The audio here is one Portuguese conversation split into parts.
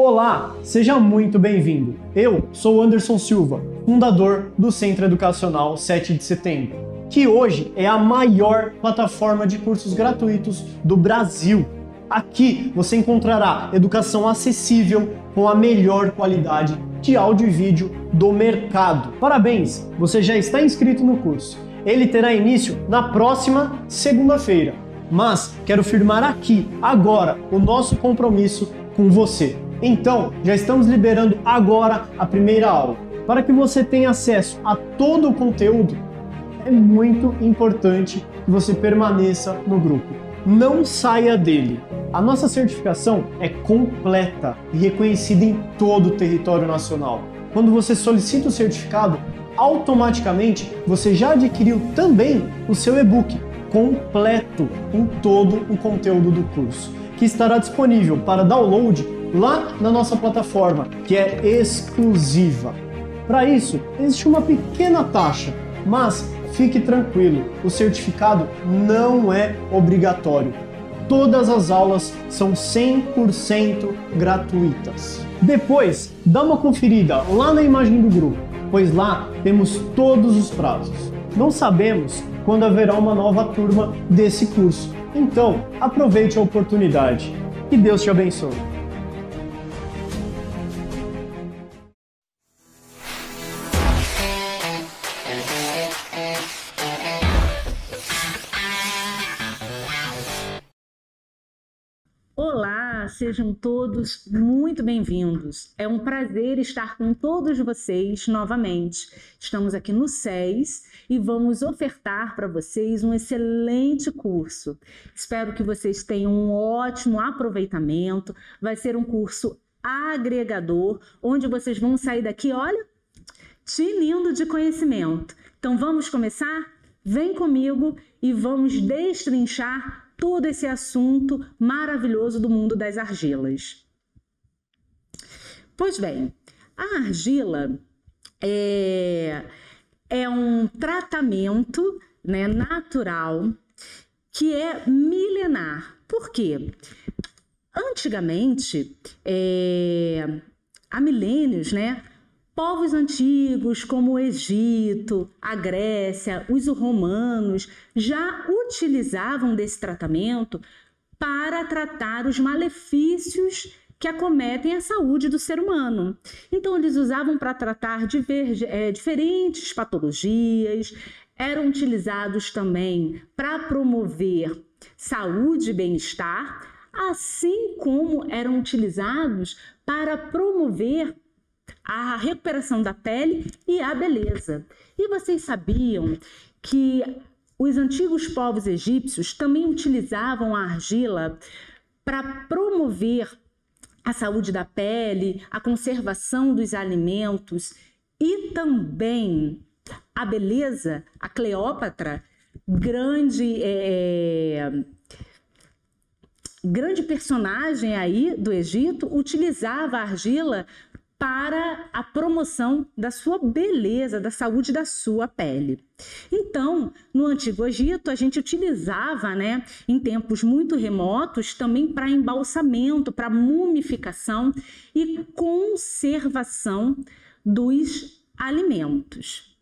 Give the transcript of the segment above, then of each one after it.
Olá, seja muito bem-vindo. Eu sou Anderson Silva, fundador do Centro Educacional 7 de Setembro, que hoje é a maior plataforma de cursos gratuitos do Brasil. Aqui você encontrará educação acessível com a melhor qualidade de áudio e vídeo do mercado. Parabéns, você já está inscrito no curso. Ele terá início na próxima segunda-feira. Mas quero firmar aqui, agora, o nosso compromisso com você. Então, já estamos liberando agora a primeira aula. Para que você tenha acesso a todo o conteúdo, é muito importante que você permaneça no grupo. Não saia dele. A nossa certificação é completa e reconhecida em todo o território nacional. Quando você solicita o certificado, automaticamente você já adquiriu também o seu e-book completo com todo o conteúdo do curso, que estará disponível para download lá na nossa plataforma, que é exclusiva. Para isso, existe uma pequena taxa, mas fique tranquilo, o certificado não é obrigatório. Todas as aulas são 100% gratuitas. Depois, dá uma conferida lá na imagem do grupo, pois lá temos todos os prazos. Não sabemos quando haverá uma nova turma desse curso. Então, aproveite a oportunidade. Que Deus te abençoe. Olá, sejam todos muito bem-vindos. É um prazer estar com todos vocês novamente. Estamos aqui no SES e vamos ofertar para vocês um excelente curso. Espero que vocês tenham um ótimo aproveitamento. Vai ser um curso agregador, onde vocês vão sair daqui, olha, tinindo de conhecimento. Então vamos começar? Vem comigo e vamos destrinchar todo esse assunto maravilhoso do mundo das argilas. Pois bem, a argila é, é um tratamento né, natural que é milenar. Por quê? Antigamente, é, há milênios, né, Povos antigos como o Egito, a Grécia, os romanos já utilizavam desse tratamento para tratar os malefícios que acometem a saúde do ser humano. Então, eles usavam para tratar é, diferentes patologias, eram utilizados também para promover saúde e bem-estar, assim como eram utilizados para promover a recuperação da pele e a beleza. E vocês sabiam que os antigos povos egípcios também utilizavam a argila para promover a saúde da pele, a conservação dos alimentos e também a beleza. A Cleópatra, grande é, grande personagem aí do Egito, utilizava a argila para a promoção da sua beleza, da saúde da sua pele. Então, no Antigo Egito, a gente utilizava, né, em tempos muito remotos, também para embalsamento, para mumificação e conservação dos alimentos.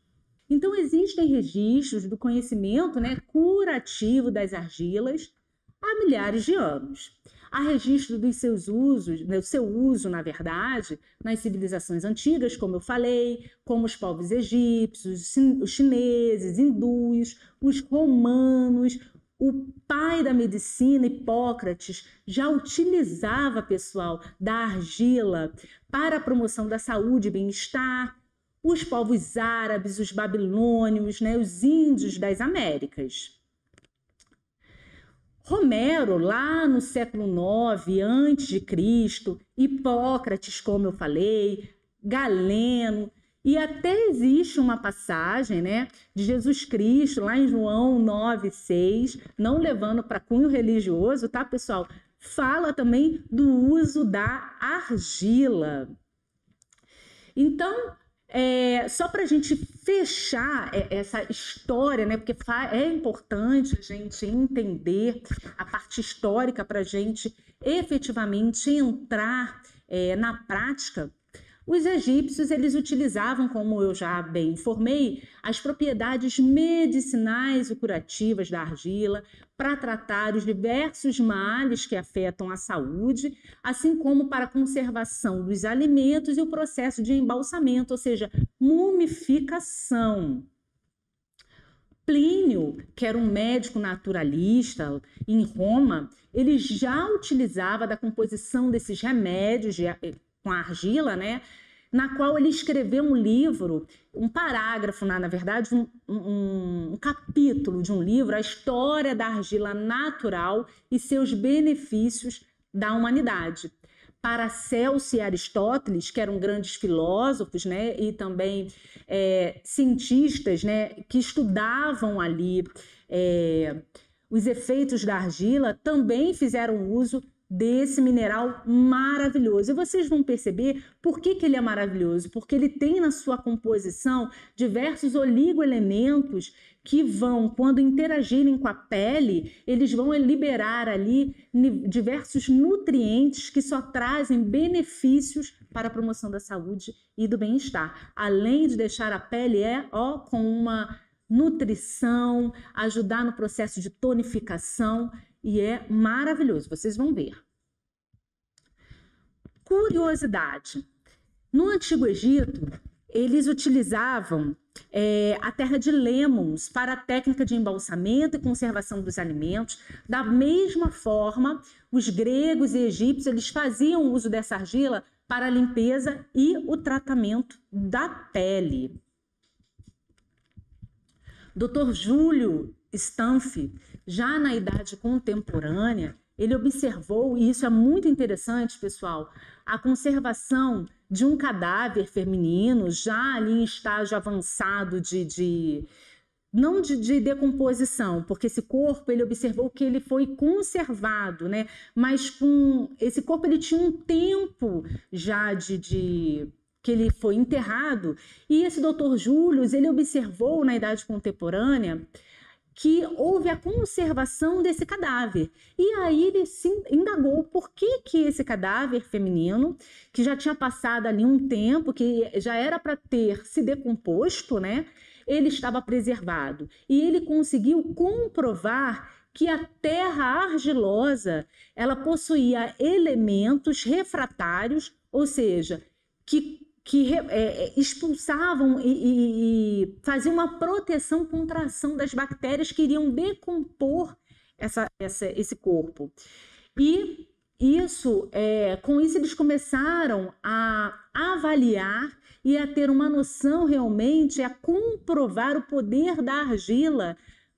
Então, existem registros do conhecimento né, curativo das argilas há milhares de anos. Há registro dos seus usos, do seu uso, na verdade, nas civilizações antigas, como eu falei, como os povos egípcios, os chineses, hindus, os romanos. O pai da medicina, Hipócrates, já utilizava, pessoal, da argila para a promoção da saúde e bem-estar. Os povos árabes, os babilônios, né, os índios das Américas. Romero, lá no século IX antes de Cristo, Hipócrates, como eu falei, Galeno, e até existe uma passagem né, de Jesus Cristo, lá em João 9,6, não levando para cunho religioso, tá, pessoal? Fala também do uso da argila. Então, é, só para a gente fechar essa história, né? Porque é importante a gente entender a parte histórica para a gente efetivamente entrar é, na prática os egípcios eles utilizavam, como eu já bem informei, as propriedades medicinais e curativas da argila para tratar os diversos males que afetam a saúde, assim como para a conservação dos alimentos e o processo de embalsamento, ou seja, mumificação. Plínio, que era um médico naturalista em Roma, ele já utilizava da composição desses remédios com a argila, né? Na qual ele escreveu um livro, um parágrafo, na, na verdade, um, um, um capítulo de um livro, a história da argila natural e seus benefícios da humanidade. Paracelso e Aristóteles, que eram grandes filósofos, né, e também é, cientistas, né, que estudavam ali é, os efeitos da argila, também fizeram uso desse mineral maravilhoso. E vocês vão perceber por que, que ele é maravilhoso, porque ele tem na sua composição diversos oligoelementos que vão, quando interagirem com a pele, eles vão liberar ali diversos nutrientes que só trazem benefícios para a promoção da saúde e do bem-estar. Além de deixar a pele é, ó, com uma nutrição, ajudar no processo de tonificação e é maravilhoso, vocês vão ver. Curiosidade: no Antigo Egito, eles utilizavam é, a terra de Lemons para a técnica de embalsamento e conservação dos alimentos. Da mesma forma, os gregos e egípcios eles faziam uso dessa argila para a limpeza e o tratamento da pele. Dr. Júlio Stanfi, já na idade contemporânea, ele observou, e isso é muito interessante, pessoal, a conservação de um cadáver feminino já ali em estágio avançado de, de não de, de, decomposição, porque esse corpo ele observou que ele foi conservado, né? Mas com esse corpo ele tinha um tempo já de, de que ele foi enterrado e esse doutor Július ele observou na idade contemporânea que houve a conservação desse cadáver. E aí ele se indagou por que, que esse cadáver feminino, que já tinha passado ali um tempo, que já era para ter se decomposto, né? Ele estava preservado. E ele conseguiu comprovar que a terra argilosa, ela possuía elementos refratários, ou seja, que que é, é, expulsavam e, e, e, faziam uma proteção contra a ação das bactérias que iriam decompor essa, essa, esse corpo. E isso, é, com isso, eles começaram a avaliar e a ter uma noção realmente, a comprovar o poder da argila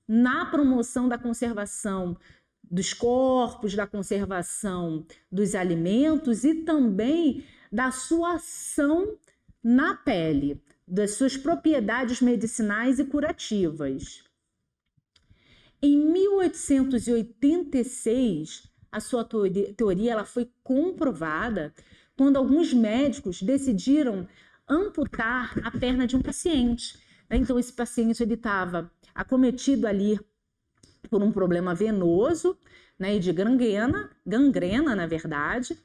na promoção da conservação dos corpos, da conservação dos alimentos e também da sua ação na pele, das suas propriedades medicinais e curativas. Em 1886, a sua teoria ela foi comprovada quando alguns médicos decidiram amputar a perna de um paciente. Então, esse paciente estava acometido ali por um problema venoso né, e de gangrena, gangrena, na verdade,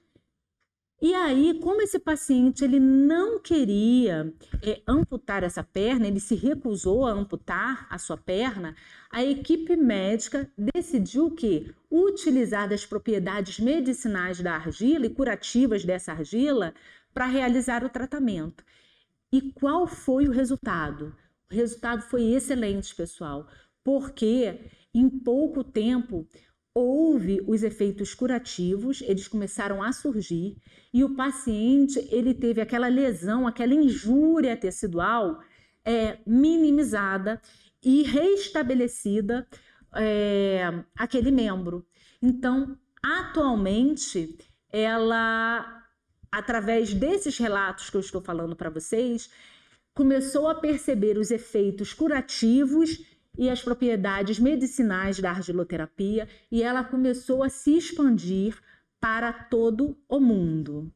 e aí, como esse paciente ele não queria é, amputar essa perna, ele se recusou a amputar a sua perna, a equipe médica decidiu que utilizar das propriedades medicinais da argila e curativas dessa argila para realizar o tratamento. E qual foi o resultado? O resultado foi excelente, pessoal, porque em pouco tempo houve os efeitos curativos, eles começaram a surgir e o paciente ele teve aquela lesão, aquela injúria tecidual é, minimizada e restabelecida é, aquele membro. Então, atualmente, ela, através desses relatos que eu estou falando para vocês, começou a perceber os efeitos curativos e as propriedades medicinais da argiloterapia e ela começou a se expandir para todo o mundo.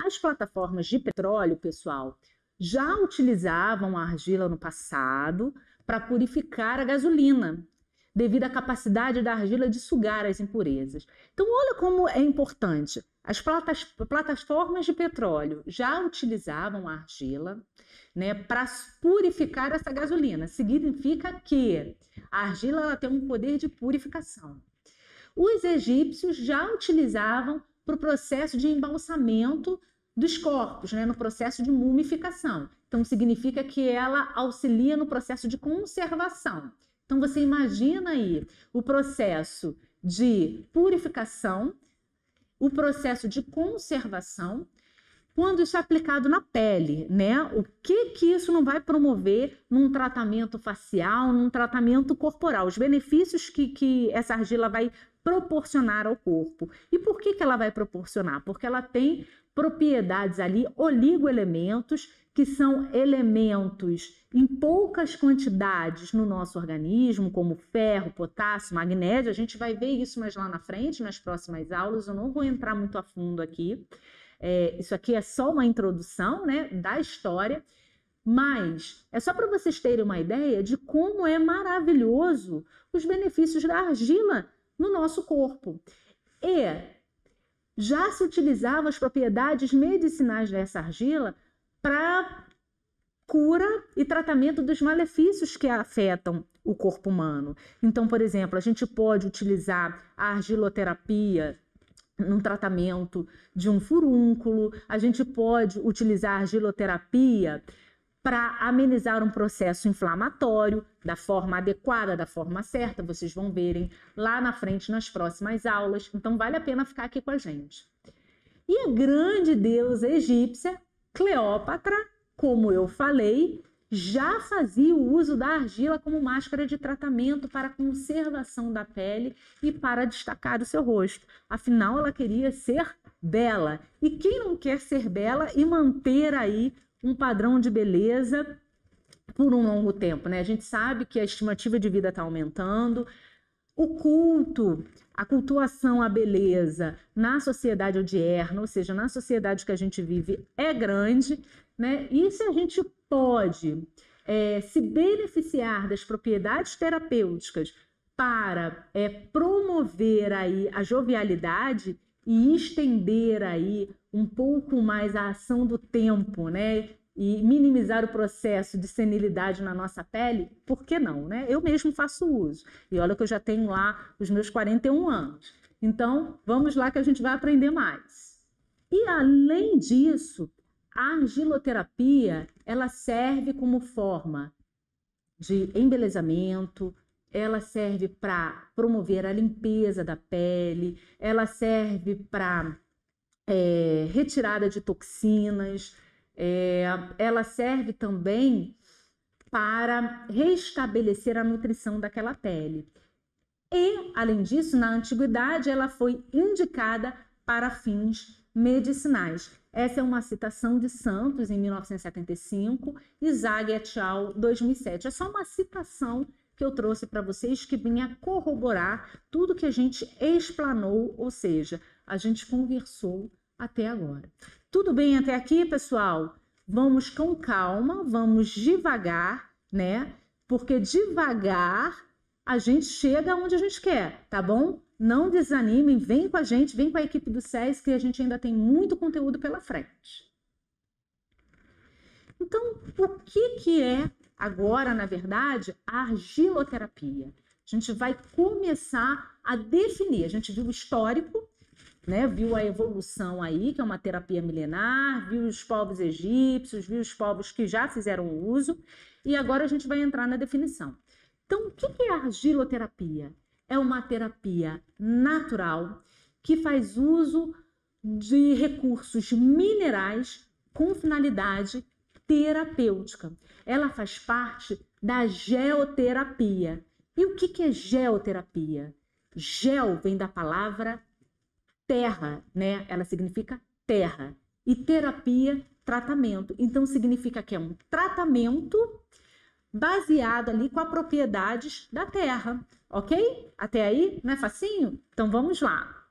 As plataformas de petróleo, pessoal, já utilizavam a argila no passado para purificar a gasolina, devido à capacidade da argila de sugar as impurezas. Então, olha como é importante. As platas, plataformas de petróleo já utilizavam a argila né, para purificar essa gasolina. Significa que a argila ela tem um poder de purificação. Os egípcios já utilizavam para o processo de embalsamento dos corpos, né, no processo de mumificação. Então, significa que ela auxilia no processo de conservação. Então, você imagina aí o processo de purificação, o processo de conservação, quando isso é aplicado na pele, né? O que que isso não vai promover num tratamento facial, num tratamento corporal? Os benefícios que, que essa argila vai proporcionar ao corpo. E por que, que ela vai proporcionar? Porque ela tem propriedades ali, oligoelementos, que são elementos em poucas quantidades no nosso organismo, como ferro, potássio, magnésio. A gente vai ver isso mais lá na frente, nas próximas aulas. Eu não vou entrar muito a fundo aqui. É, isso aqui é só uma introdução né, da história, mas é só para vocês terem uma ideia de como é maravilhoso os benefícios da argila no nosso corpo. E já se utilizavam as propriedades medicinais dessa argila para cura e tratamento dos malefícios que afetam o corpo humano. Então, por exemplo, a gente pode utilizar a argiloterapia num tratamento de um furúnculo, a gente pode utilizar a argiloterapia para amenizar um processo inflamatório da forma adequada, da forma certa, vocês vão verem lá na frente nas próximas aulas. Então vale a pena ficar aqui com a gente. E a grande deusa egípcia, Cleópatra, como eu falei, já fazia o uso da argila como máscara de tratamento para conservação da pele e para destacar o seu rosto. Afinal, ela queria ser bela. E quem não quer ser bela e manter aí um padrão de beleza por um longo tempo, né? A gente sabe que a estimativa de vida está aumentando, o culto, a cultuação à beleza na sociedade odierna, ou seja, na sociedade que a gente vive, é grande, né? E se a gente pode é, se beneficiar das propriedades terapêuticas para é, promover aí a jovialidade e estender aí um pouco mais a ação do tempo, né? E minimizar o processo de senilidade na nossa pele, por que não, né? Eu mesmo faço uso. E olha que eu já tenho lá os meus 41 anos. Então, vamos lá que a gente vai aprender mais. E além disso, a argiloterapia, ela serve como forma de embelezamento, ela serve para promover a limpeza da pele, ela serve para é, retirada de toxinas, é, ela serve também para restabelecer a nutrição daquela pele. E, além disso, na antiguidade, ela foi indicada para fins medicinais. Essa é uma citação de Santos, em 1975, e Zag et al., 2007. É só uma citação que eu trouxe para vocês que vinha corroborar tudo que a gente explanou, ou seja, a gente conversou até agora. Tudo bem até aqui, pessoal? Vamos com calma, vamos devagar, né? Porque devagar a gente chega onde a gente quer, tá bom? Não desanimem, vem com a gente, vem com a equipe do SES, que a gente ainda tem muito conteúdo pela frente. Então, o que, que é agora, na verdade, a argiloterapia? A gente vai começar a definir. A gente viu o histórico, né? viu a evolução aí, que é uma terapia milenar, viu os povos egípcios, viu os povos que já fizeram uso, e agora a gente vai entrar na definição. Então, o que é argiloterapia? É uma terapia natural que faz uso de recursos minerais com finalidade terapêutica. Ela faz parte da geoterapia. E o que é geoterapia? Geo vem da palavra terra, né? Ela significa terra. E terapia, tratamento. Então significa que é um tratamento baseado ali com as propriedades da terra, ok? Até aí, não é facinho? Então vamos lá.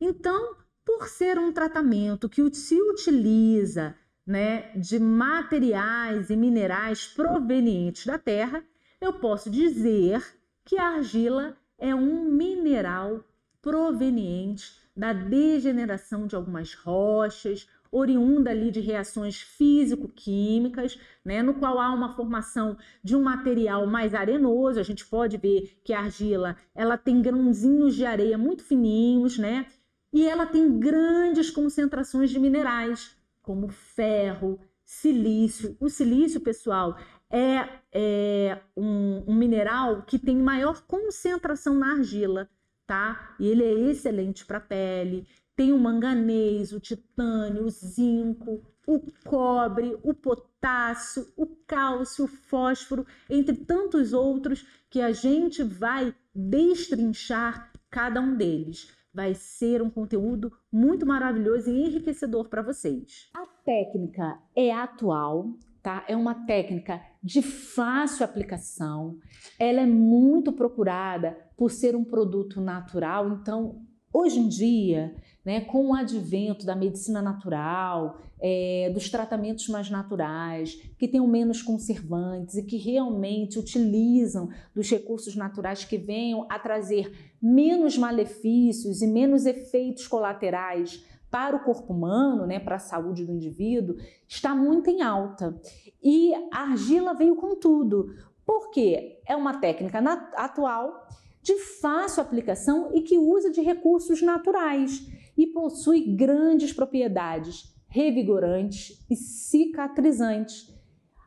Então, por ser um tratamento que se utiliza né, de materiais e minerais provenientes da terra, eu posso dizer que a argila é um mineral proveniente da degeneração de algumas rochas, oriunda ali de reações físico-químicas, né, no qual há uma formação de um material mais arenoso. A gente pode ver que a argila ela tem grãozinhos de areia muito fininhos, né, e ela tem grandes concentrações de minerais, como ferro, silício. O silício, pessoal, é, é um, um mineral que tem maior concentração na argila, tá? E ele é excelente para a pele. Tem o manganês, o titânio, o zinco, o cobre, o potássio, o cálcio, o fósforo, entre tantos outros que a gente vai destrinchar cada um deles vai ser um conteúdo muito maravilhoso e enriquecedor para vocês. A técnica é atual, tá? É uma técnica de fácil aplicação. Ela é muito procurada por ser um produto natural, então Hoje em dia, né, com o advento da medicina natural, é, dos tratamentos mais naturais, que tenham menos conservantes e que realmente utilizam dos recursos naturais que venham a trazer menos malefícios e menos efeitos colaterais para o corpo humano, né, para a saúde do indivíduo, está muito em alta. E a argila veio com tudo, porque é uma técnica atual de fácil aplicação e que usa de recursos naturais e possui grandes propriedades revigorantes e cicatrizantes.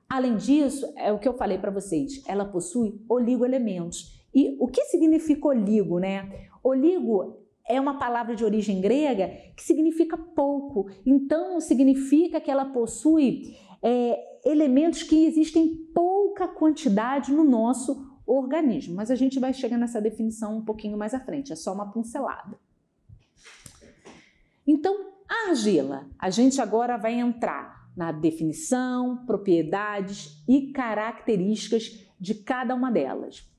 Além disso, é o que eu falei para vocês, ela possui oligoelementos. E o que significa oligo, né? Oligo é uma palavra de origem grega que significa pouco. Então, significa que ela possui é, elementos que existem em pouca quantidade no nosso organismo. Mas a gente vai chegar nessa definição um pouquinho mais à frente, é só uma pincelada. Então, a argila, a gente agora vai entrar na definição, propriedades e características de cada uma delas.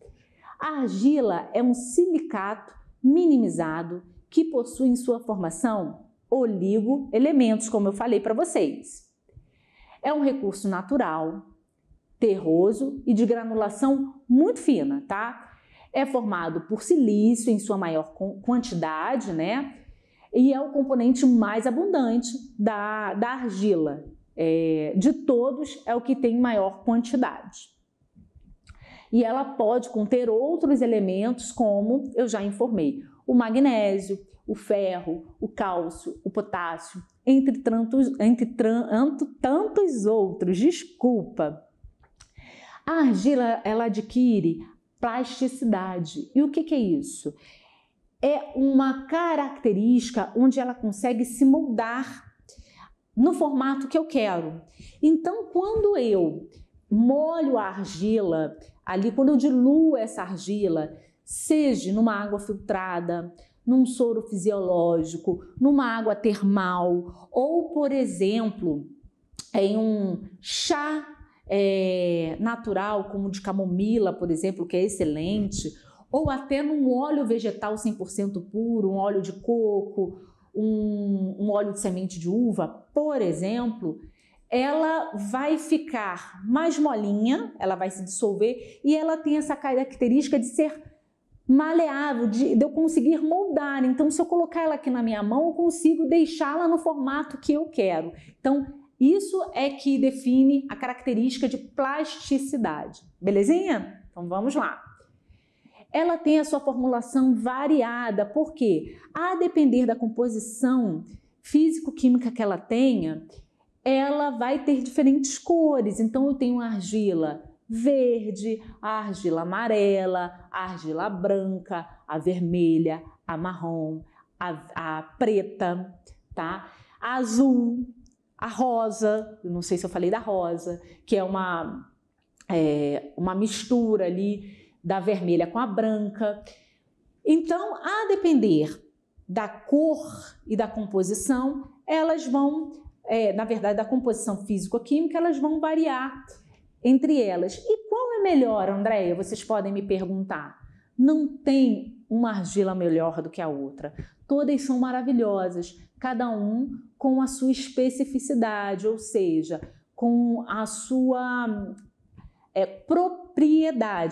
A argila é um silicato minimizado que possui em sua formação oligo-elementos, como eu falei para vocês. É um recurso natural, terroso e de granulação muito fina, tá? É formado por silício em sua maior quantidade, né? E é o componente mais abundante da, da argila. É, de todos, é o que tem maior quantidade. E ela pode conter outros elementos, como eu já informei: o magnésio, o ferro, o cálcio, o potássio, entre tantos, entre tantos outros. Desculpa. A argila ela adquire plasticidade. E o que, que é isso? É uma característica onde ela consegue se moldar no formato que eu quero. Então, quando eu molho a argila ali, quando eu diluo essa argila, seja numa água filtrada, num soro fisiológico, numa água termal, ou, por exemplo, em um chá é, natural, como de camomila, por exemplo, que é excelente, ou até num óleo vegetal 100% puro, um óleo de coco, um, um óleo de semente de uva, por exemplo, ela vai ficar mais molinha, ela vai se dissolver e ela tem essa característica de ser maleável, de, de, eu conseguir moldar. Então, se eu colocar ela aqui na minha mão, eu consigo deixá-la no formato que eu quero. Então, isso é que define a característica de plasticidade. Belezinha? Então vamos lá. Ela tem a sua formulação variada, porque a depender da composição físico-química que ela tenha, ela vai ter diferentes cores. Então eu tenho argila verde, argila amarela, argila branca, a vermelha, a marrom, a, a preta, tá? A azul, a rosa, não sei se eu falei da rosa, que é uma, é, uma mistura ali da vermelha com a branca. Então, a depender da cor e da composição, elas vão, é, na verdade, da composição físico-química, elas vão variar entre elas. E qual é melhor, Andréia? Vocês podem me perguntar. Não tem uma argila melhor do que a outra. Todas são maravilhosas, cada um com a sua especificidade, ou seja, com a sua é, propriedade.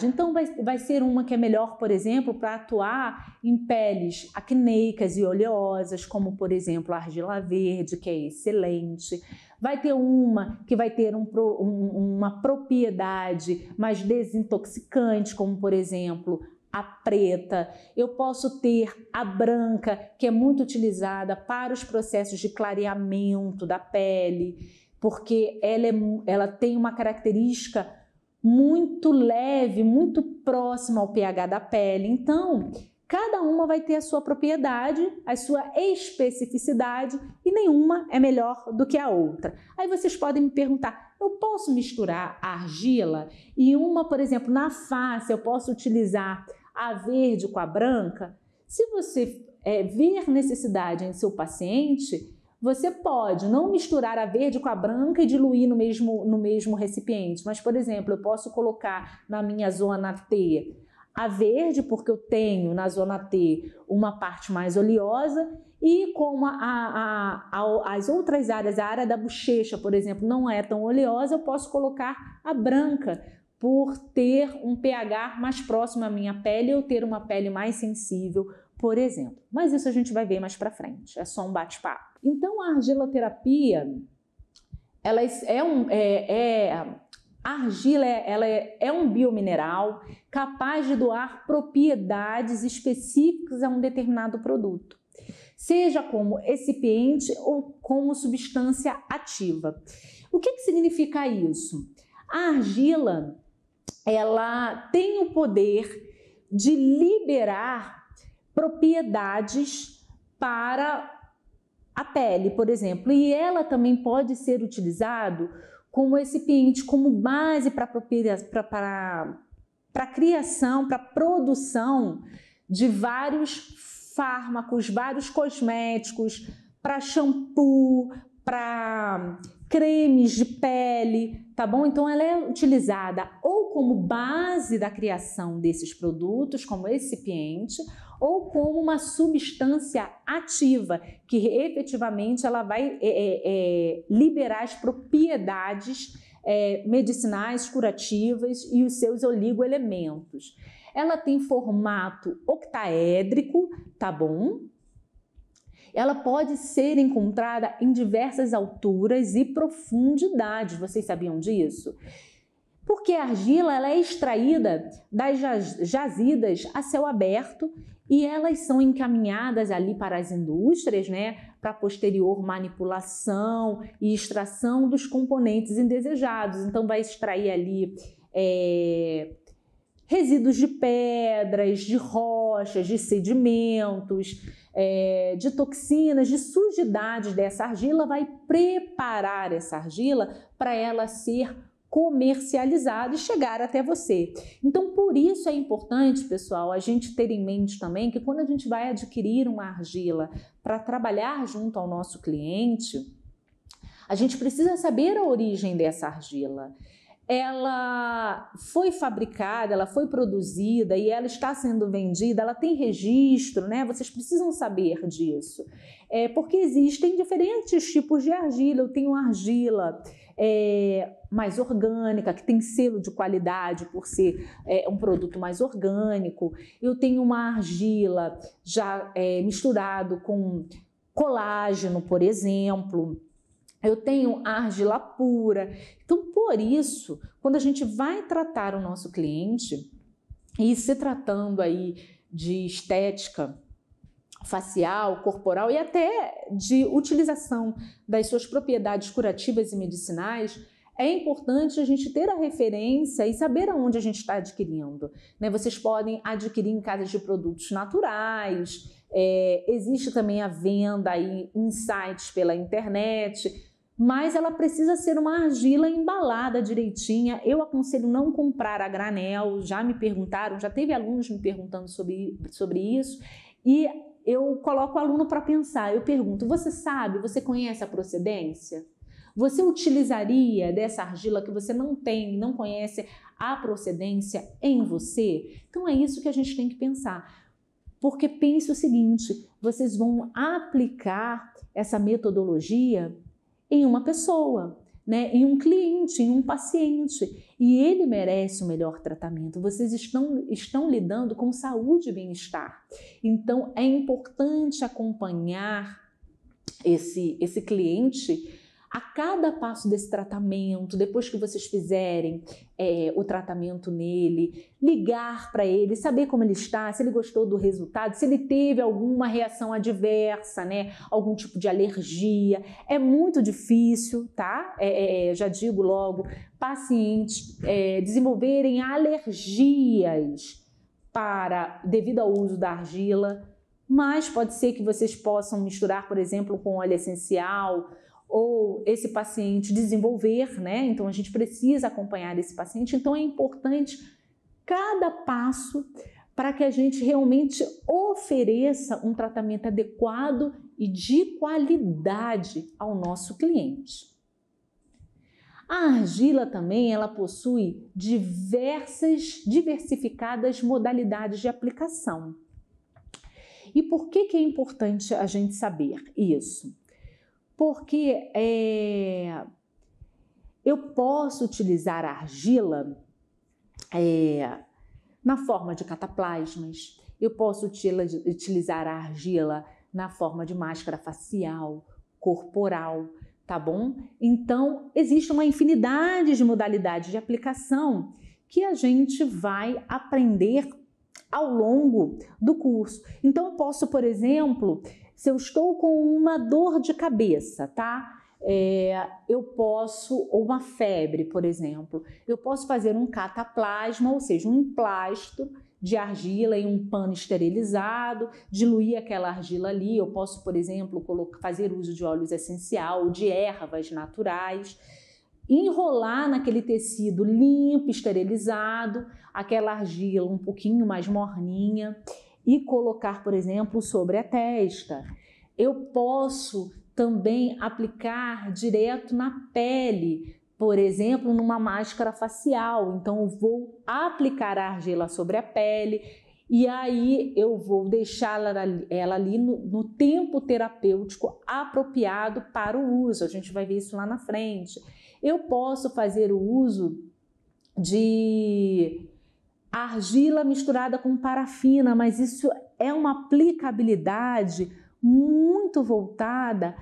Então, vai, vai ser uma que é melhor, por exemplo, para atuar em peles acneicas e oleosas, como, por exemplo, a argila verde, que é excelente. Vai ter uma que vai ter um, um, uma propriedade mais desintoxicante, como, por exemplo, a preta, eu posso ter a branca, que é muito utilizada para os processos de clareamento da pele, porque ela, é, ela tem uma característica muito leve, muito próxima ao pH da pele. Então, cada uma vai ter a sua propriedade, a sua especificidade e nenhuma é melhor do que a outra. Aí vocês podem me perguntar: eu posso misturar a argila e uma, por exemplo, na face eu posso utilizar a verde com a branca? Se você é, ver necessidade em seu paciente, você pode não misturar a verde com a branca e diluir no mesmo, no mesmo recipiente, mas, por exemplo, eu posso colocar na minha zona T a verde, porque eu tenho na zona T uma parte mais oleosa, e como a, a, a, as outras áreas, a área da bochecha, por exemplo, não é tão oleosa, eu posso colocar a branca, por ter um pH mais próximo à minha pele ou ter uma pele mais sensível, por exemplo. Mas isso a gente vai ver mais para frente, é só um bate-papo. Então, a argiloterapia, ela é um. É, é, a argila ela é, é um biomineral capaz de doar propriedades específicas a um determinado produto, seja como recipiente ou como substância ativa. O que, que significa isso? A argila ela tem o poder de liberar propriedades para a pele, por exemplo, e ela também pode ser utilizado como recipiente, como base para a criação, para produção de vários fármacos, vários cosméticos, para shampoo, para cremes de pele, tá bom? Então ela é utilizada ou como base da criação desses produtos, como recipiente, ou como uma substância ativa, que efetivamente ela vai é, é, é, liberar as propriedades é, medicinais curativas e os seus oligoelementos. Ela tem formato octaédrico, tá bom? Ela pode ser encontrada em diversas alturas e profundidades. Vocês sabiam disso? Porque a argila ela é extraída das jazidas a céu aberto e elas são encaminhadas ali para as indústrias, né, para posterior manipulação e extração dos componentes indesejados. Então, vai extrair ali é, resíduos de pedras, de rochas, de sedimentos, é, de toxinas, de sujidades dessa argila, vai preparar essa argila para ela ser comercializado e chegar até você. Então, por isso é importante, pessoal, a gente ter em mente também que quando a gente vai adquirir uma argila para trabalhar junto ao nosso cliente, a gente precisa saber a origem dessa argila ela foi fabricada, ela foi produzida e ela está sendo vendida, ela tem registro, né? Vocês precisam saber disso. É, porque existem diferentes tipos de argila. Eu tenho argila é, mais orgânica, que tem selo de qualidade por ser é, um produto mais orgânico. Eu tenho uma argila já é, misturado com colágeno, por exemplo eu tenho argila pura. Então, por isso, quando a gente vai tratar o nosso cliente, e se tratando aí de estética facial, corporal e até de utilização das suas propriedades curativas e medicinais, é importante a gente ter a referência e saber aonde a gente está adquirindo. Né? Vocês podem adquirir em casas de produtos naturais, é, existe também a venda aí em sites pela internet mas ela precisa ser uma argila embalada direitinha. Eu aconselho não comprar a granel, já me perguntaram, já teve alunos me perguntando sobre, sobre isso, e eu coloco o aluno para pensar. Eu pergunto: você sabe, você conhece a procedência? Você utilizaria dessa argila que você não tem, não conhece a procedência em você? Então é isso que a gente tem que pensar. Porque pense o seguinte: vocês vão aplicar essa metodologia em uma pessoa, né, em um cliente, em um paciente, e ele merece o melhor tratamento. Vocês estão, estão lidando com saúde e bem-estar. Então é importante acompanhar esse, esse cliente a cada passo desse tratamento, depois que vocês fizerem é, o tratamento nele, ligar para ele, saber como ele está, se ele gostou do resultado, se ele teve alguma reação adversa, né? Algum tipo de alergia. É muito difícil, tá? É, é, já digo logo, pacientes é, desenvolverem alergias para devido ao uso da argila, mas pode ser que vocês possam misturar, por exemplo, com óleo essencial ou esse paciente desenvolver, né? Então a gente precisa acompanhar esse paciente. Então é importante cada passo para que a gente realmente ofereça um tratamento adequado e de qualidade ao nosso cliente. A argila também ela possui diversas diversificadas modalidades de aplicação. E por que, que é importante a gente saber isso? Porque é, eu posso utilizar a argila é, na forma de cataplasmas, eu posso utilizar a argila na forma de máscara facial, corporal, tá bom? Então, existe uma infinidade de modalidades de aplicação que a gente vai aprender ao longo do curso. Então, eu posso, por exemplo, se eu estou com uma dor de cabeça, tá? É, eu posso, ou uma febre, por exemplo, eu posso fazer um cataplasma, ou seja, um emplasto de argila em um pano esterilizado, diluir aquela argila ali. Eu posso, por exemplo, fazer uso de óleos essencial, de ervas naturais, enrolar naquele tecido limpo, esterilizado, aquela argila um pouquinho mais morninha e colocar, por exemplo, sobre a testa. Eu posso também aplicar direto na pele, por exemplo, numa máscara facial. Então, eu vou aplicar a argila sobre a pele e aí eu vou deixá-la ela ali no, no, tempo terapêutico apropriado para o uso. A gente vai ver isso lá na frente. Eu posso fazer o uso de argila misturada com parafina, mas isso é uma aplicabilidade muito voltada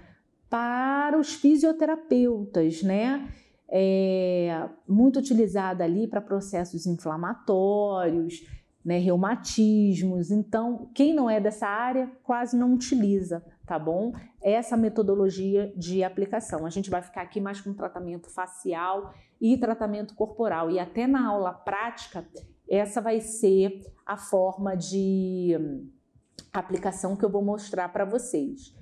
para os fisioterapeutas, né? É muito utilizada ali para processos inflamatórios, né, reumatismos. Então, quem não é dessa área quase não utiliza, tá bom? Essa metodologia de aplicação. A gente vai ficar aqui mais com tratamento facial e tratamento corporal. E até na aula prática essa vai ser a forma de aplicação que eu vou mostrar para vocês.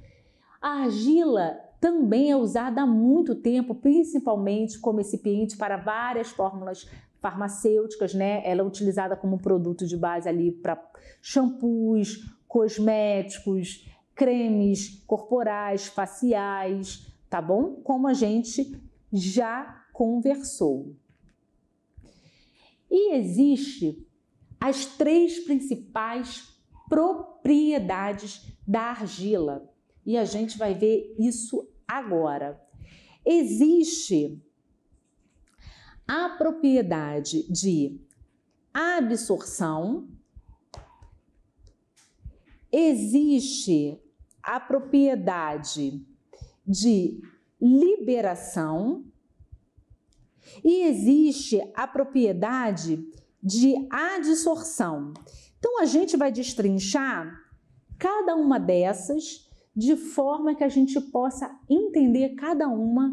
A argila também é usada há muito tempo, principalmente como recipiente para várias fórmulas farmacêuticas, né? Ela é utilizada como produto de base ali para shampoos, cosméticos, cremes corporais, faciais, tá bom? Como a gente já conversou. E existe as três principais propriedades da argila. E a gente vai ver isso agora. Existe a propriedade de absorção, existe a propriedade de liberação e existe a propriedade de adsorção. Então a gente vai destrinchar cada uma dessas de forma que a gente possa entender cada uma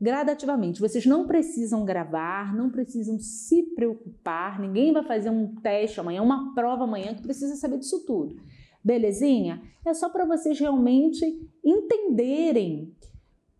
gradativamente. Vocês não precisam gravar, não precisam se preocupar, ninguém vai fazer um teste amanhã, uma prova amanhã que precisa saber disso tudo. Belezinha? É só para vocês realmente entenderem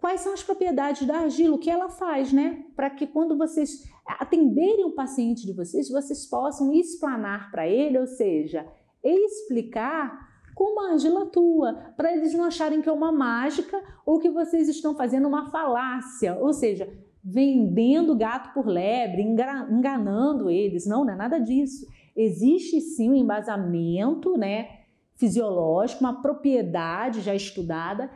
quais são as propriedades da argila, o que ela faz, né? Para que quando vocês atenderem o paciente de vocês, vocês possam explanar para ele, ou seja, explicar como a argila atua, para eles não acharem que é uma mágica ou que vocês estão fazendo uma falácia, ou seja, vendendo gato por lebre, enganando eles. Não, não é nada disso. Existe sim um embasamento, né? fisiológico, uma propriedade já estudada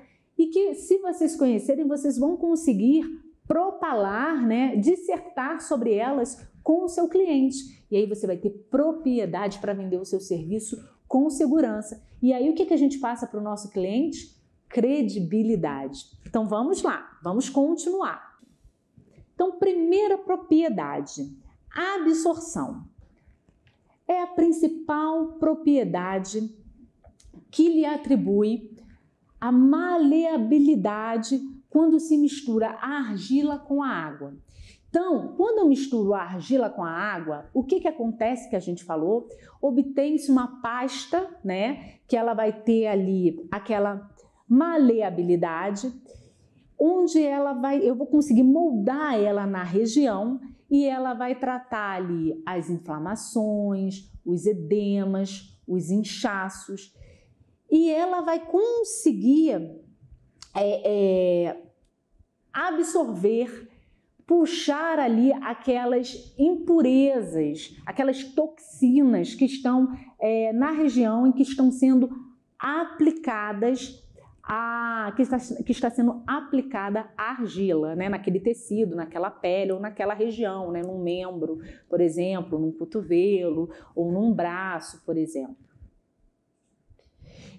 e que, se vocês conhecerem, vocês vão conseguir propalar, né, dissertar sobre elas com o seu cliente. E aí você vai ter propriedade para vender o seu serviço com segurança. E aí o que, que a gente passa para o nosso cliente? Credibilidade. Então vamos lá, vamos continuar. Então, primeira propriedade, absorção. É a principal propriedade que lhe atribui a maleabilidade quando se mistura a argila com a água. Então, quando eu misturo a argila com a água, o que, que acontece que a gente falou? Obtém-se uma pasta, né? Que ela vai ter ali aquela maleabilidade, onde ela vai, eu vou conseguir moldar ela na região e ela vai tratar ali as inflamações, os edemas, os inchaços e ela vai conseguir é, é, absorver, puxar ali aquelas impurezas, aquelas toxinas que estão é, na região em que estão sendo aplicadas a, que, está, que está sendo aplicada argila, né, naquele tecido, naquela pele ou naquela região, né, num membro, por exemplo, num cotovelo ou num braço, por exemplo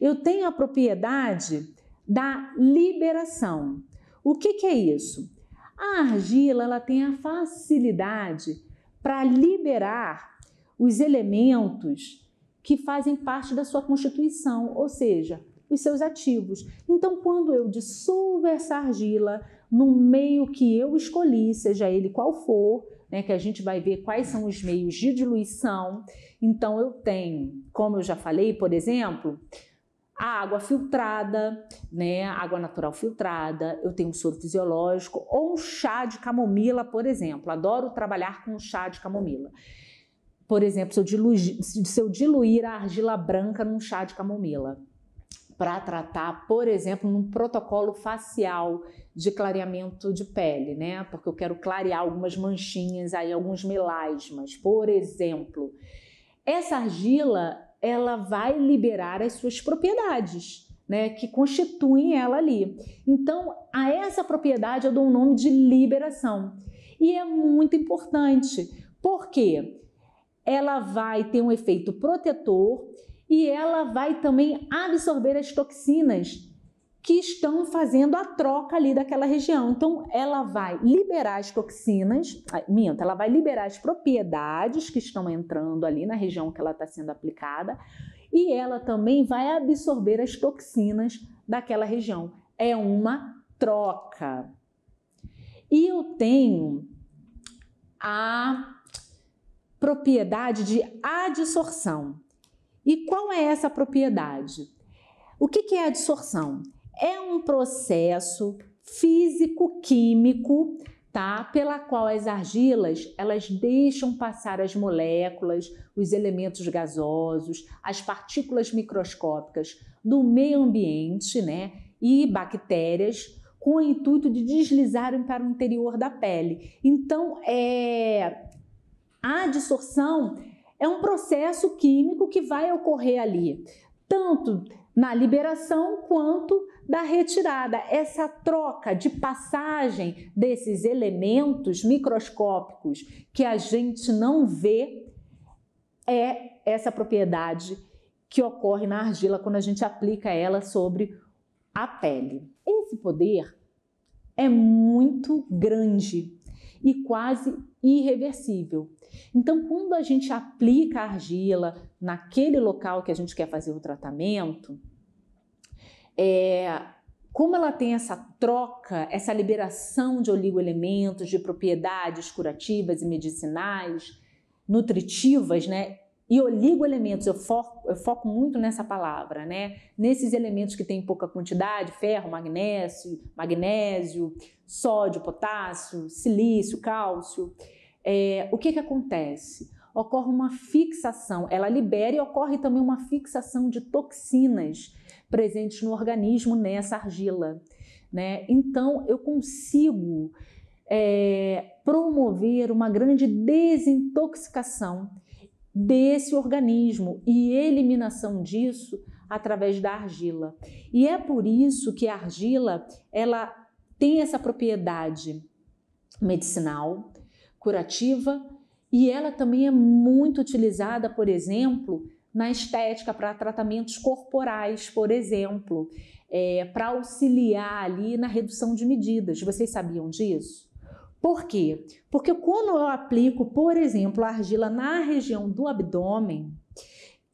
eu tenho a propriedade da liberação. O que, que é isso? A argila ela tem a facilidade para liberar os elementos que fazem parte da sua constituição, ou seja, os seus ativos. Então, quando eu dissolvo essa argila no meio que eu escolhi, seja ele qual for, né, que a gente vai ver quais são os meios de diluição. Então, eu tenho, como eu já falei, por exemplo, a água filtrada, né, água natural filtrada, eu tenho um soro fisiológico ou um chá de camomila, por exemplo. Adoro trabalhar com chá de camomila. Por exemplo, se eu diluir, se eu diluir a argila branca num chá de camomila para tratar, por exemplo, num protocolo facial de clareamento de pele, né? Porque eu quero clarear algumas manchinhas aí, alguns melasmas, por exemplo. Essa argila ela vai liberar as suas propriedades, né, que constituem ela ali. Então, a essa propriedade eu dou o um nome de liberação. E é muito importante, porque ela vai ter um efeito protetor e ela vai também absorver as toxinas que estão fazendo a troca ali daquela região. Então, ela vai liberar as toxinas, minta, ela vai liberar as propriedades que estão entrando ali na região que ela está sendo aplicada e ela também vai absorver as toxinas daquela região. É uma troca. E eu tenho a propriedade de adsorção. E qual é essa propriedade? O que é adsorção? É um processo físico-químico, tá? Pela qual as argilas, elas deixam passar as moléculas, os elementos gasosos, as partículas microscópicas do meio ambiente, né? E bactérias com o intuito de deslizarem para o interior da pele. Então, é a dissorção é um processo químico que vai ocorrer ali, tanto na liberação quanto da retirada. Essa troca de passagem desses elementos microscópicos que a gente não vê é essa propriedade que ocorre na argila quando a gente aplica ela sobre a pele. Esse poder é muito grande e quase irreversível. Então, quando a gente aplica a argila naquele local que a gente quer fazer o tratamento, é, como ela tem essa troca, essa liberação de oligoelementos, de propriedades curativas e medicinais, nutritivas, né? E oligoelementos, eu foco, eu foco muito nessa palavra, né? Nesses elementos que têm pouca quantidade, ferro, magnésio, magnésio, sódio, potássio, silício, cálcio. É, o que, que acontece? Ocorre uma fixação, ela libera e ocorre também uma fixação de toxinas presentes no organismo nessa argila. Né? Então, eu consigo é, promover uma grande desintoxicação desse organismo e eliminação disso através da argila. E é por isso que a argila, ela tem essa propriedade medicinal, curativa, e ela também é muito utilizada, por exemplo, na estética para tratamentos corporais, por exemplo, é, para auxiliar ali na redução de medidas. Vocês sabiam disso? Por quê? Porque quando eu aplico, por exemplo, a argila na região do abdômen,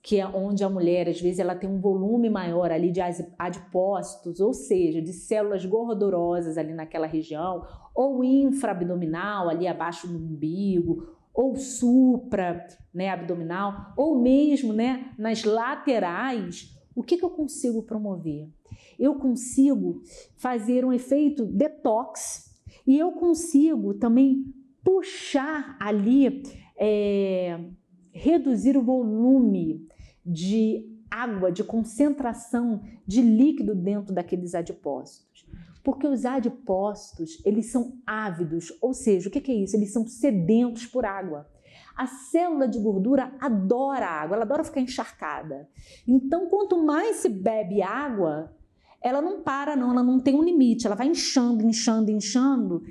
que é onde a mulher, às vezes, ela tem um volume maior ali de adipócitos, ou seja, de células gordurosas ali naquela região, ou infraabdominal, ali abaixo do umbigo, ou supra, né, abdominal, ou mesmo, né, nas laterais, o que, que eu consigo promover? Eu consigo fazer um efeito detox e eu consigo também puxar ali, é, reduzir o volume de água, de concentração de líquido dentro daqueles adipócitos. Porque os adipócitos, eles são ávidos, ou seja, o que é isso? Eles são sedentos por água. A célula de gordura adora água, ela adora ficar encharcada. Então, quanto mais se bebe água, ela não para, não, ela não tem um limite, ela vai inchando, inchando, inchando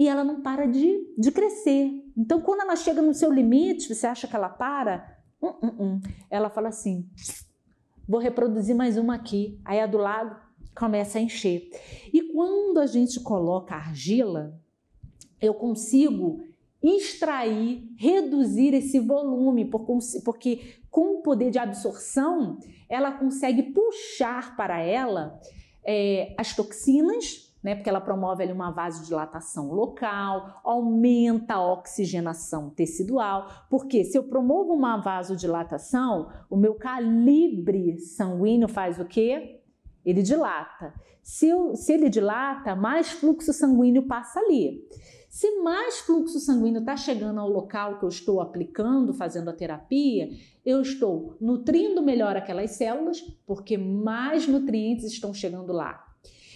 e ela não para de, de crescer. Então, quando ela chega no seu limite, você acha que ela para? Uh, uh, uh. Ela fala assim: vou reproduzir mais uma aqui. Aí a do lado começa a encher. E quando a gente coloca argila, eu consigo extrair, reduzir esse volume, porque com o poder de absorção, ela consegue puxar para ela é, as toxinas, né, porque ela promove ali uma vasodilatação local, aumenta a oxigenação tecidual, porque se eu promovo uma vasodilatação, o meu calibre sanguíneo faz o quê? Ele dilata. Se, eu, se ele dilata, mais fluxo sanguíneo passa ali. Se mais fluxo sanguíneo está chegando ao local que eu estou aplicando, fazendo a terapia, eu estou nutrindo melhor aquelas células, porque mais nutrientes estão chegando lá.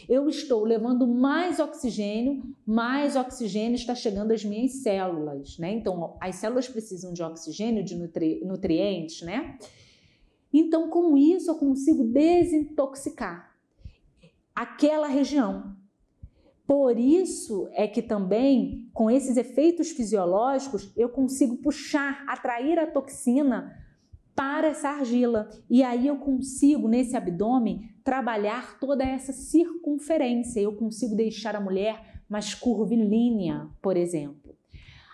Eu estou levando mais oxigênio, mais oxigênio está chegando às minhas células, né? Então, as células precisam de oxigênio, de nutri nutrientes, né? Então, com isso, eu consigo desintoxicar aquela região. Por isso é que também, com esses efeitos fisiológicos, eu consigo puxar, atrair a toxina para essa argila. E aí eu consigo, nesse abdômen, trabalhar toda essa circunferência. Eu consigo deixar a mulher mais curvilínea, por exemplo.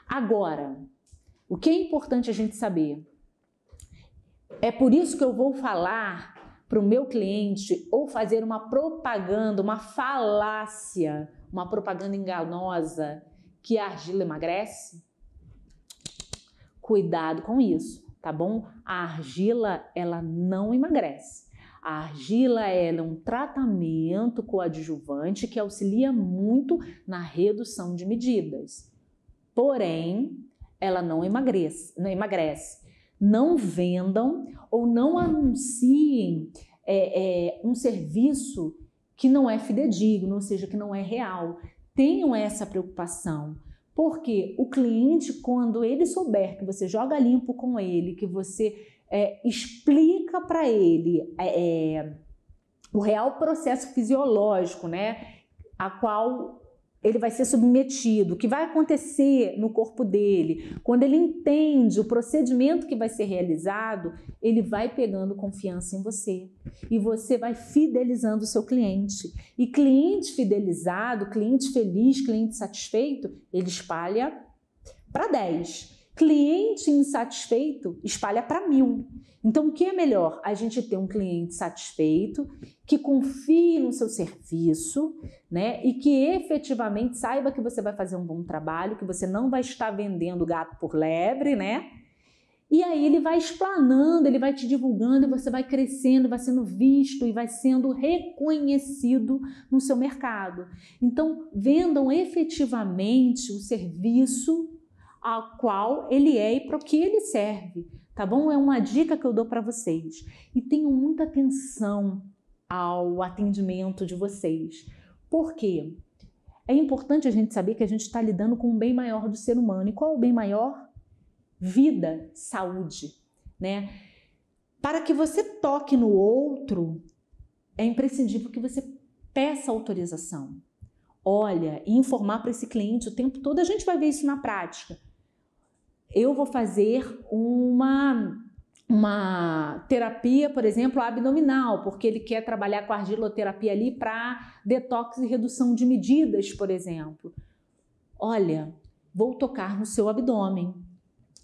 Agora, o que é importante a gente saber? É por isso que eu vou falar para o meu cliente ou fazer uma propaganda, uma falácia uma propaganda enganosa que a argila emagrece? Cuidado com isso, tá bom? A argila, ela não emagrece. A argila é um tratamento coadjuvante que auxilia muito na redução de medidas. Porém, ela não emagrece, não emagrece. Não vendam ou não anunciem é, é, um serviço que não é fidedigno, ou seja, que não é real. Tenham essa preocupação. Porque o cliente, quando ele souber que você joga limpo com ele, que você é, explica para ele é, é, o real processo fisiológico, né, a qual ele vai ser submetido, o que vai acontecer no corpo dele. Quando ele entende o procedimento que vai ser realizado, ele vai pegando confiança em você e você vai fidelizando o seu cliente. E cliente fidelizado, cliente feliz, cliente satisfeito, ele espalha para 10. Cliente insatisfeito espalha para mil. Então, o que é melhor? A gente ter um cliente satisfeito, que confie no seu serviço, né? E que efetivamente saiba que você vai fazer um bom trabalho, que você não vai estar vendendo gato por lebre, né? E aí ele vai explanando, ele vai te divulgando e você vai crescendo, vai sendo visto e vai sendo reconhecido no seu mercado. Então, vendam efetivamente o serviço a qual ele é e para o que ele serve, tá bom? É uma dica que eu dou para vocês. E tenham muita atenção ao atendimento de vocês. Por quê? É importante a gente saber que a gente está lidando com um bem maior do ser humano. E qual é o bem maior? Vida, saúde, né? Para que você toque no outro, é imprescindível que você peça autorização. Olha, e informar para esse cliente o tempo todo, a gente vai ver isso na prática. Eu vou fazer uma uma terapia, por exemplo, abdominal, porque ele quer trabalhar com argiloterapia ali para detox e redução de medidas, por exemplo. Olha, vou tocar no seu abdômen.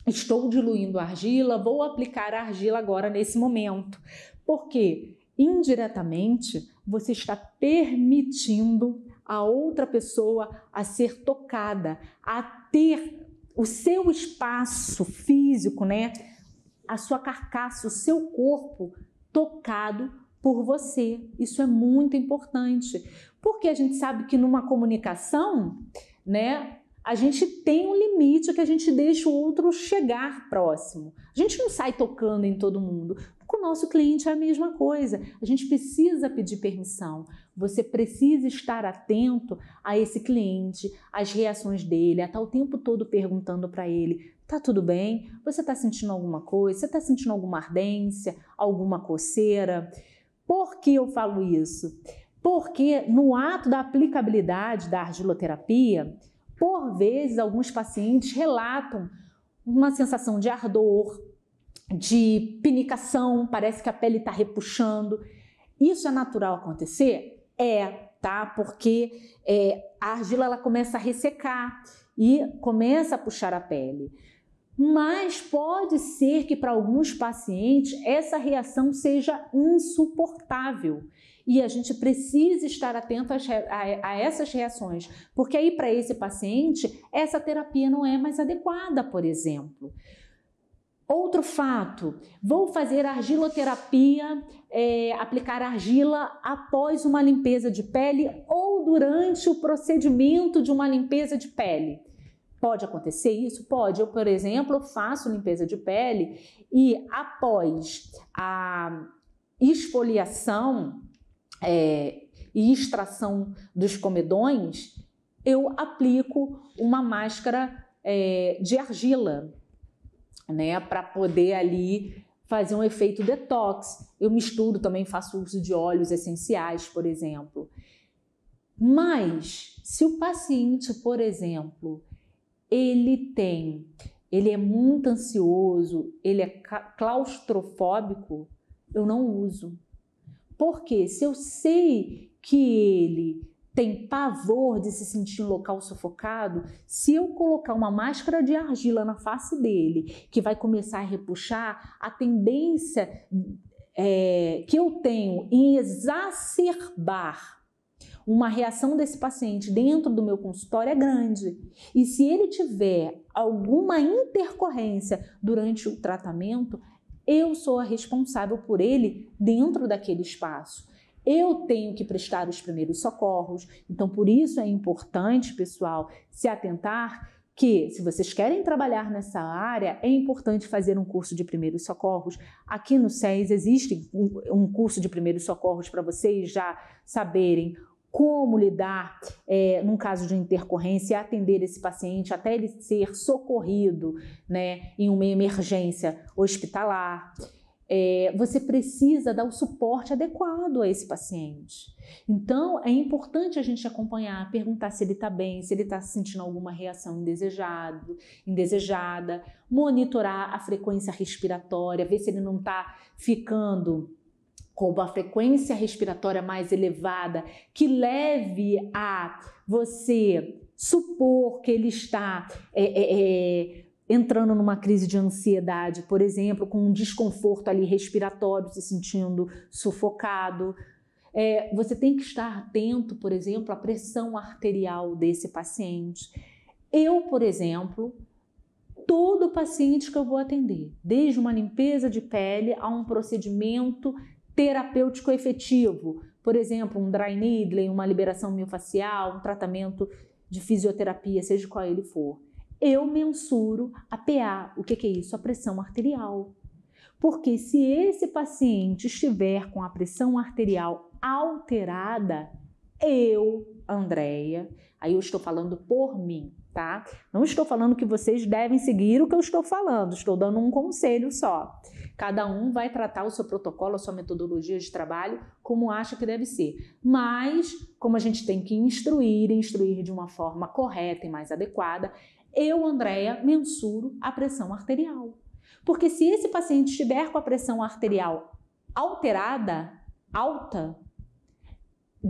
Estou diluindo argila, vou aplicar a argila agora nesse momento. Porque indiretamente você está permitindo a outra pessoa a ser tocada, a ter o seu espaço físico, né? a sua carcaça, o seu corpo tocado por você. Isso é muito importante, porque a gente sabe que numa comunicação, né, a gente tem um limite que a gente deixa o outro chegar próximo. A gente não sai tocando em todo mundo. Com o nosso cliente é a mesma coisa. A gente precisa pedir permissão. Você precisa estar atento a esse cliente, às reações dele, a estar o tempo todo perguntando para ele: Tá tudo bem? Você está sentindo alguma coisa? Você está sentindo alguma ardência? Alguma coceira? Por que eu falo isso? Porque no ato da aplicabilidade da argiloterapia, por vezes alguns pacientes relatam uma sensação de ardor, de pinicação, parece que a pele está repuxando. Isso é natural acontecer? É, tá? Porque é, a argila ela começa a ressecar e começa a puxar a pele mas pode ser que para alguns pacientes essa reação seja insuportável. E a gente precisa estar atento a, essas reações, porque aí para esse paciente essa terapia não é mais adequada, por exemplo. Outro fato, vou fazer argiloterapia, é, aplicar argila após uma limpeza de pele ou durante o procedimento de uma limpeza de pele. Pode acontecer isso? Pode. Eu, por exemplo, faço limpeza de pele e após a esfoliação é, e extração dos comedões, eu aplico uma máscara é, de argila, né, para poder ali fazer um efeito detox. Eu misturo também, faço uso de óleos essenciais, por exemplo. Mas se o paciente, por exemplo, ele tem, ele é muito ansioso, ele é claustrofóbico, eu não uso. Porque se eu sei que ele tem pavor de se sentir em local sufocado, se eu colocar uma máscara de argila na face dele, que vai começar a repuxar, a tendência é, que eu tenho em exacerbar uma reação desse paciente dentro do meu consultório é grande. E se ele tiver alguma intercorrência durante o tratamento, eu sou a responsável por ele dentro daquele espaço. Eu tenho que prestar os primeiros socorros. Então, por isso é importante, pessoal, se atentar que, se vocês querem trabalhar nessa área, é importante fazer um curso de primeiros socorros. Aqui no SES existe um curso de primeiros socorros para vocês já saberem como lidar é, num caso de intercorrência atender esse paciente até ele ser socorrido né, em uma emergência hospitalar. É, você precisa dar o suporte adequado a esse paciente. Então, é importante a gente acompanhar, perguntar se ele está bem, se ele está sentindo alguma reação indesejado, indesejada, monitorar a frequência respiratória, ver se ele não está ficando com uma frequência respiratória mais elevada, que leve a você supor que ele está é, é, é, entrando numa crise de ansiedade, por exemplo, com um desconforto ali respiratório, se sentindo sufocado. É, você tem que estar atento, por exemplo, à pressão arterial desse paciente. Eu, por exemplo, todo paciente que eu vou atender, desde uma limpeza de pele a um procedimento terapêutico efetivo, por exemplo, um dry needling, uma liberação miofascial, um tratamento de fisioterapia, seja qual ele for. Eu mensuro a PA. O que é isso? A pressão arterial. Porque se esse paciente estiver com a pressão arterial alterada, eu, Andréia, aí eu estou falando por mim, tá? Não estou falando que vocês devem seguir o que eu estou falando, estou dando um conselho só. Cada um vai tratar o seu protocolo, a sua metodologia de trabalho como acha que deve ser. Mas, como a gente tem que instruir, instruir de uma forma correta e mais adequada, eu, Andréia, mensuro a pressão arterial. Porque se esse paciente estiver com a pressão arterial alterada, alta,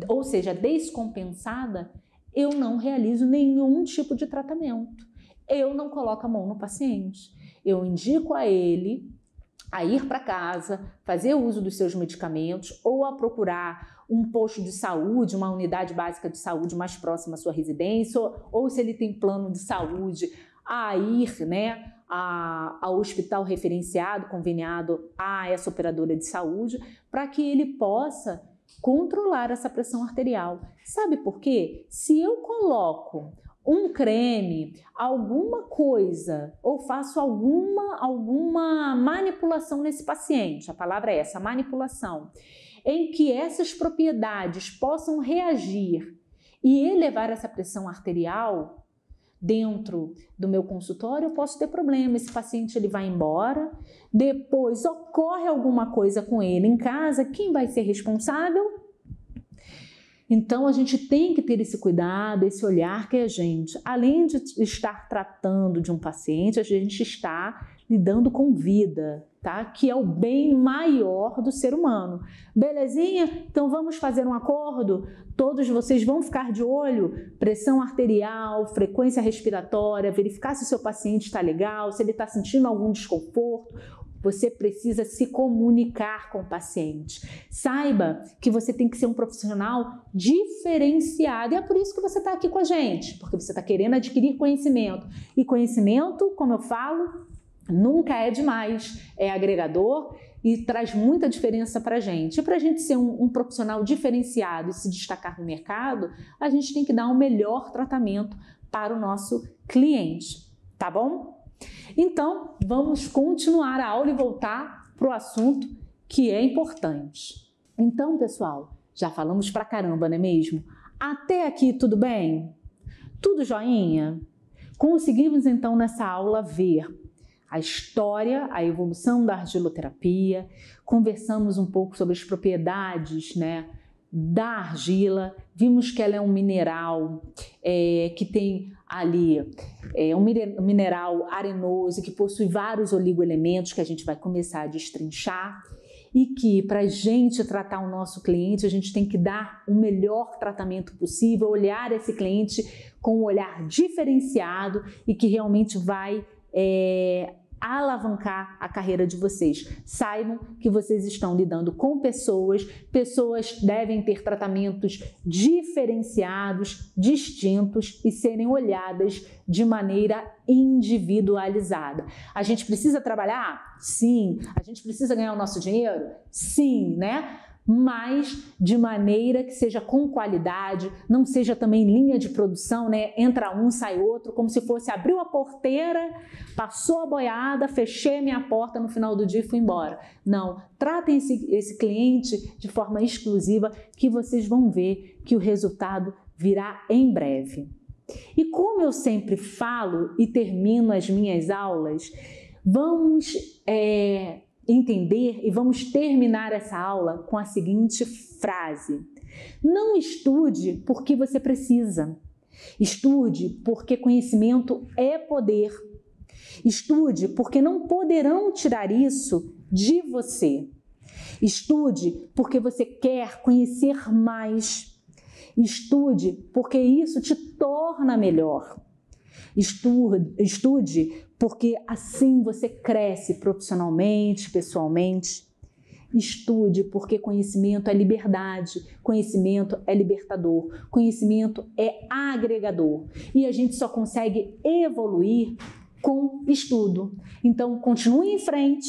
ou seja, descompensada, eu não realizo nenhum tipo de tratamento. Eu não coloco a mão no paciente. Eu indico a ele a ir para casa, fazer uso dos seus medicamentos ou a procurar um posto de saúde, uma unidade básica de saúde mais próxima à sua residência, ou, ou se ele tem plano de saúde, a ir, né, a, ao hospital referenciado, conveniado a essa operadora de saúde, para que ele possa controlar essa pressão arterial. Sabe por quê? Se eu coloco um creme, alguma coisa, ou faço alguma, alguma manipulação nesse paciente, a palavra é essa, manipulação, em que essas propriedades possam reagir e elevar essa pressão arterial, dentro do meu consultório, eu posso ter problema. Esse paciente ele vai embora, depois ocorre alguma coisa com ele em casa, quem vai ser responsável? Então a gente tem que ter esse cuidado, esse olhar que a gente, além de estar tratando de um paciente, a gente está lidando com vida, tá? Que é o bem maior do ser humano. Belezinha? Então vamos fazer um acordo? Todos vocês vão ficar de olho, pressão arterial, frequência respiratória, verificar se o seu paciente está legal, se ele está sentindo algum desconforto, você precisa se comunicar com o paciente. Saiba que você tem que ser um profissional diferenciado. E é por isso que você está aqui com a gente, porque você está querendo adquirir conhecimento. E conhecimento, como eu falo, nunca é demais. É agregador e traz muita diferença para a gente. E para a gente ser um, um profissional diferenciado e se destacar no mercado, a gente tem que dar um melhor tratamento para o nosso cliente. Tá bom? Então, vamos continuar a aula e voltar para o assunto que é importante. Então, pessoal, já falamos pra caramba, não é mesmo? Até aqui tudo bem? Tudo joinha? Conseguimos então nessa aula ver a história, a evolução da argiloterapia, conversamos um pouco sobre as propriedades, né, da argila, vimos que ela é um mineral é, que tem ali é, um mineral arenoso que possui vários oligoelementos que a gente vai começar a destrinchar e que para a gente tratar o nosso cliente a gente tem que dar o melhor tratamento possível, olhar esse cliente com um olhar diferenciado e que realmente vai é, alavancar a carreira de vocês. Saibam que vocês estão lidando com pessoas, pessoas devem ter tratamentos diferenciados, distintos e serem olhadas de maneira individualizada. A gente precisa trabalhar? Sim. A gente precisa ganhar o nosso dinheiro? Sim, né? Mas de maneira que seja com qualidade, não seja também linha de produção, né? Entra um, sai outro, como se fosse abriu a porteira, passou a boiada, fechei minha porta no final do dia e fui embora. Não, tratem esse, esse cliente de forma exclusiva que vocês vão ver que o resultado virá em breve. E como eu sempre falo e termino as minhas aulas, vamos é, entender e vamos terminar essa aula com a seguinte frase: Não estude porque você precisa. Estude porque conhecimento é poder. Estude porque não poderão tirar isso de você. Estude porque você quer conhecer mais. Estude porque isso te torna melhor. Estude, estude porque assim você cresce profissionalmente, pessoalmente. Estude, porque conhecimento é liberdade, conhecimento é libertador, conhecimento é agregador e a gente só consegue evoluir com estudo. Então, continue em frente,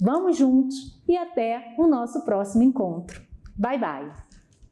vamos juntos e até o nosso próximo encontro. Bye bye!